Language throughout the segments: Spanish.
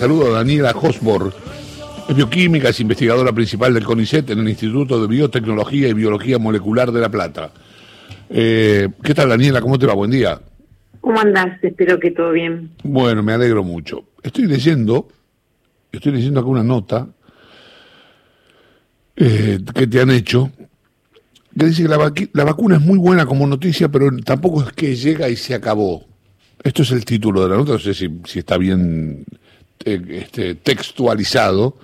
Saludo a Daniela Hosbor. Es bioquímica, es investigadora principal del CONICET en el Instituto de Biotecnología y Biología Molecular de La Plata. Eh, ¿Qué tal, Daniela? ¿Cómo te va? Buen día. ¿Cómo andás? Espero que todo bien. Bueno, me alegro mucho. Estoy leyendo, estoy leyendo acá una nota eh, que te han hecho, que dice que la, la vacuna es muy buena como noticia, pero tampoco es que llega y se acabó. Esto es el título de la nota, no sé si, si está bien eh, este, textualizado,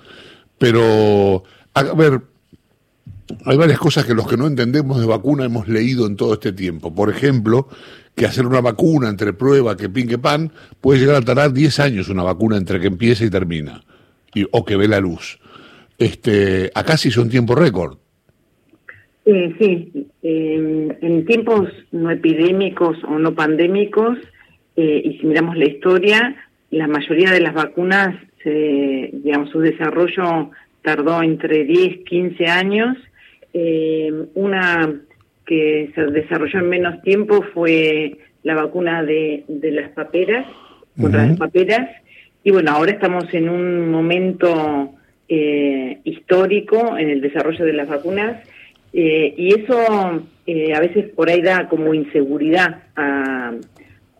pero a ver, hay varias cosas que los que no entendemos de vacuna hemos leído en todo este tiempo. Por ejemplo, que hacer una vacuna entre prueba que pinque pan puede llegar a tardar 10 años una vacuna entre que empieza y termina, y, o que ve la luz. Este, acá sí son tiempo récord. Eh, sí, en tiempos no epidémicos o no pandémicos, eh, y si miramos la historia, la mayoría de las vacunas, digamos, su desarrollo tardó entre 10, 15 años. Eh, una que se desarrolló en menos tiempo fue la vacuna de, las paperas, contra las paperas. Y bueno, ahora estamos en un momento eh, histórico en el desarrollo de las vacunas y eso a veces por ahí da como inseguridad a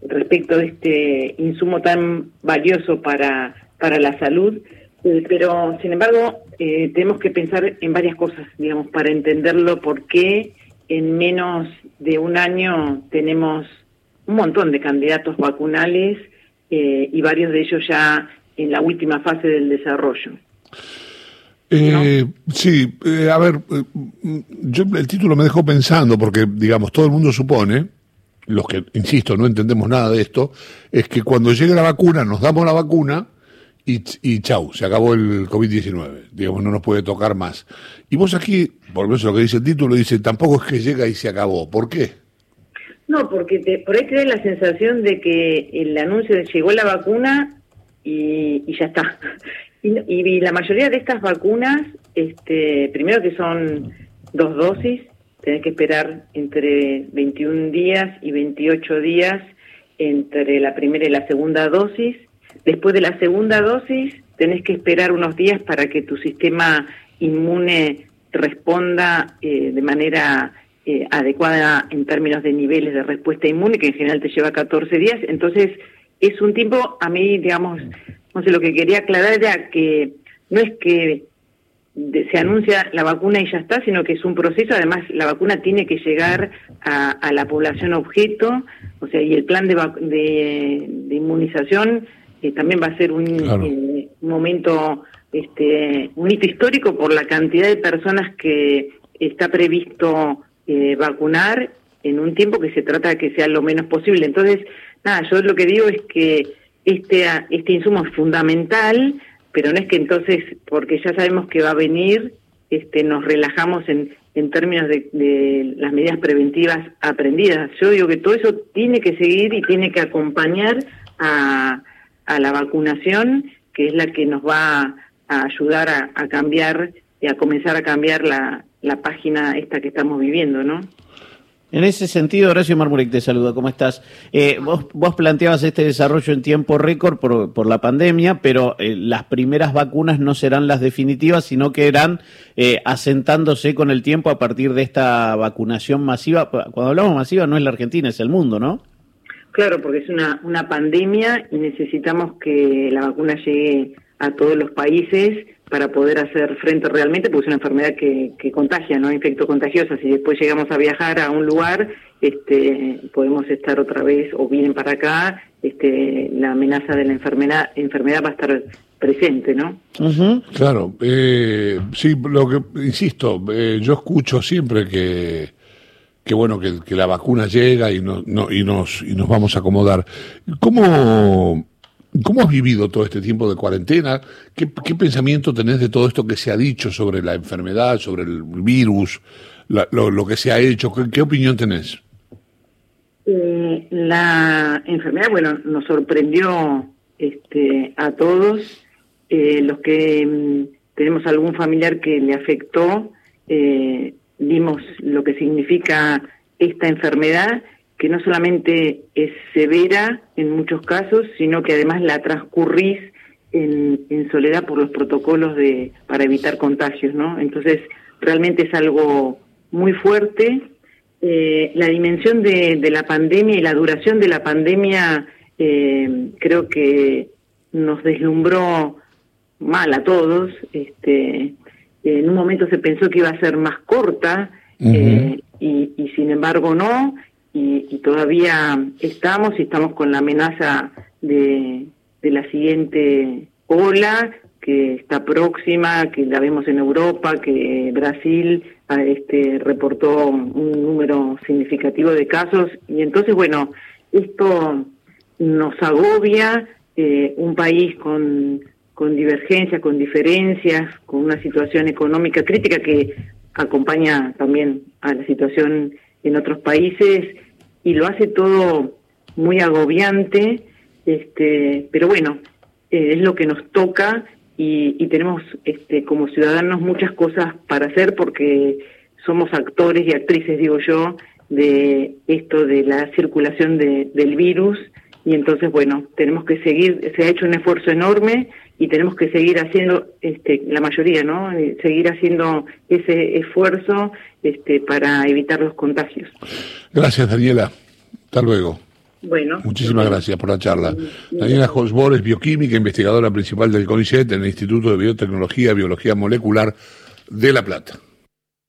respecto de este insumo tan valioso para, para la salud, eh, pero sin embargo eh, tenemos que pensar en varias cosas, digamos, para entenderlo, por qué en menos de un año tenemos un montón de candidatos vacunales eh, y varios de ellos ya en la última fase del desarrollo. Sí, a ver, yo el título me dejó pensando porque, digamos, todo el mundo supone los que, insisto, no entendemos nada de esto, es que cuando llegue la vacuna, nos damos la vacuna y, y chau, se acabó el COVID-19. Digamos, no nos puede tocar más. Y vos aquí, por eso lo que dice el título, dice, tampoco es que llega y se acabó. ¿Por qué? No, porque te, por ahí te da la sensación de que el anuncio de llegó la vacuna y, ya está. Y, y, la mayoría de estas vacunas, este, primero que son dos dosis, tenés que esperar entre 21 días y 28 días entre la primera y la segunda dosis. Después de la segunda dosis, tenés que esperar unos días para que tu sistema inmune responda eh, de manera eh, adecuada en términos de niveles de respuesta inmune, que en general te lleva 14 días. Entonces, es un tiempo, a mí, digamos, no sé, lo que quería aclarar era que no es que se anuncia la vacuna y ya está, sino que es un proceso. Además, la vacuna tiene que llegar a, la población objeto, o sea, y el plan de, de, inmunización eh, también va a ser un, eh, momento, este, un hito histórico por la cantidad de personas que está previsto eh, vacunar en un tiempo que se trata de que sea lo menos posible. Entonces, nada, yo lo que digo es que este, este insumo es fundamental pero no es que entonces, porque ya sabemos que va a venir, este, nos relajamos en, en términos de, las medidas preventivas aprendidas. Yo digo que todo eso tiene que seguir y tiene que acompañar a, la vacunación, que es la que nos va a ayudar a, cambiar y a comenzar a cambiar la página esta que estamos viviendo, ¿no? En ese sentido, Horacio Marmurek te saluda, ¿cómo estás? Eh, vos, vos, planteabas este desarrollo en tiempo récord por, por la pandemia, pero eh, las primeras vacunas no serán las definitivas, sino que irán eh, asentándose con el tiempo a partir de esta vacunación masiva. Cuando hablamos masiva no es la Argentina, es el mundo, ¿no? Claro, porque es una, una pandemia y necesitamos que la vacuna llegue a todos los países para poder hacer frente realmente, porque es una enfermedad que, que contagia, ¿no? Infecto contagiosa. Si después llegamos a viajar a un lugar, este, podemos estar otra vez o vienen para acá, este, la amenaza de la enfermedad, enfermedad va a estar presente, ¿no? Claro, eh, sí, lo que insisto, eh, yo escucho siempre que que bueno que, que la vacuna llega y no, no, y nos y nos vamos a acomodar. ¿Cómo ¿Cómo has vivido todo este tiempo de cuarentena? ¿Qué, pensamiento tenés de todo esto que se ha dicho sobre la enfermedad, sobre el virus, lo, que se ha hecho? ¿Qué, opinión tenés? Eh, la enfermedad, bueno, nos sorprendió este, a todos. Eh, los que mm, tenemos algún familiar que le afectó, eh, vimos lo que significa esta enfermedad que no solamente es severa en muchos casos, sino que además la transcurrís en, en, soledad por los protocolos de para evitar contagios, ¿no? Entonces, realmente es algo muy fuerte. Eh, la dimensión de, de, la pandemia y la duración de la pandemia eh, creo que nos deslumbró mal a todos. Este, en un momento se pensó que iba a ser más corta eh, y, y, sin embargo no. Y, todavía estamos y estamos con la amenaza de, de la siguiente ola que está próxima, que la vemos en Europa, que Brasil ah, este, reportó un número significativo de casos. Y entonces bueno esto nos agobia eh, un país con con divergencias, con diferencias, con una situación económica crítica que acompaña también a la situación en otros países y lo hace todo muy agobiante, este, pero bueno, eh, es lo que nos toca y, y, tenemos este, como ciudadanos muchas cosas para hacer porque somos actores y actrices, digo yo, de esto de la circulación de, del virus y entonces, bueno, tenemos que seguir, se ha hecho un esfuerzo enorme y tenemos que seguir haciendo, este, la mayoría, ¿no? Eh, seguir haciendo ese esfuerzo este, para evitar los contagios. Gracias, Daniela. Hasta luego. Bueno. Muchísimas gracias por la charla. Daniela Hosbor es bioquímica, investigadora principal del CONICET en el Instituto de Biotecnología y Biología Molecular de La Plata.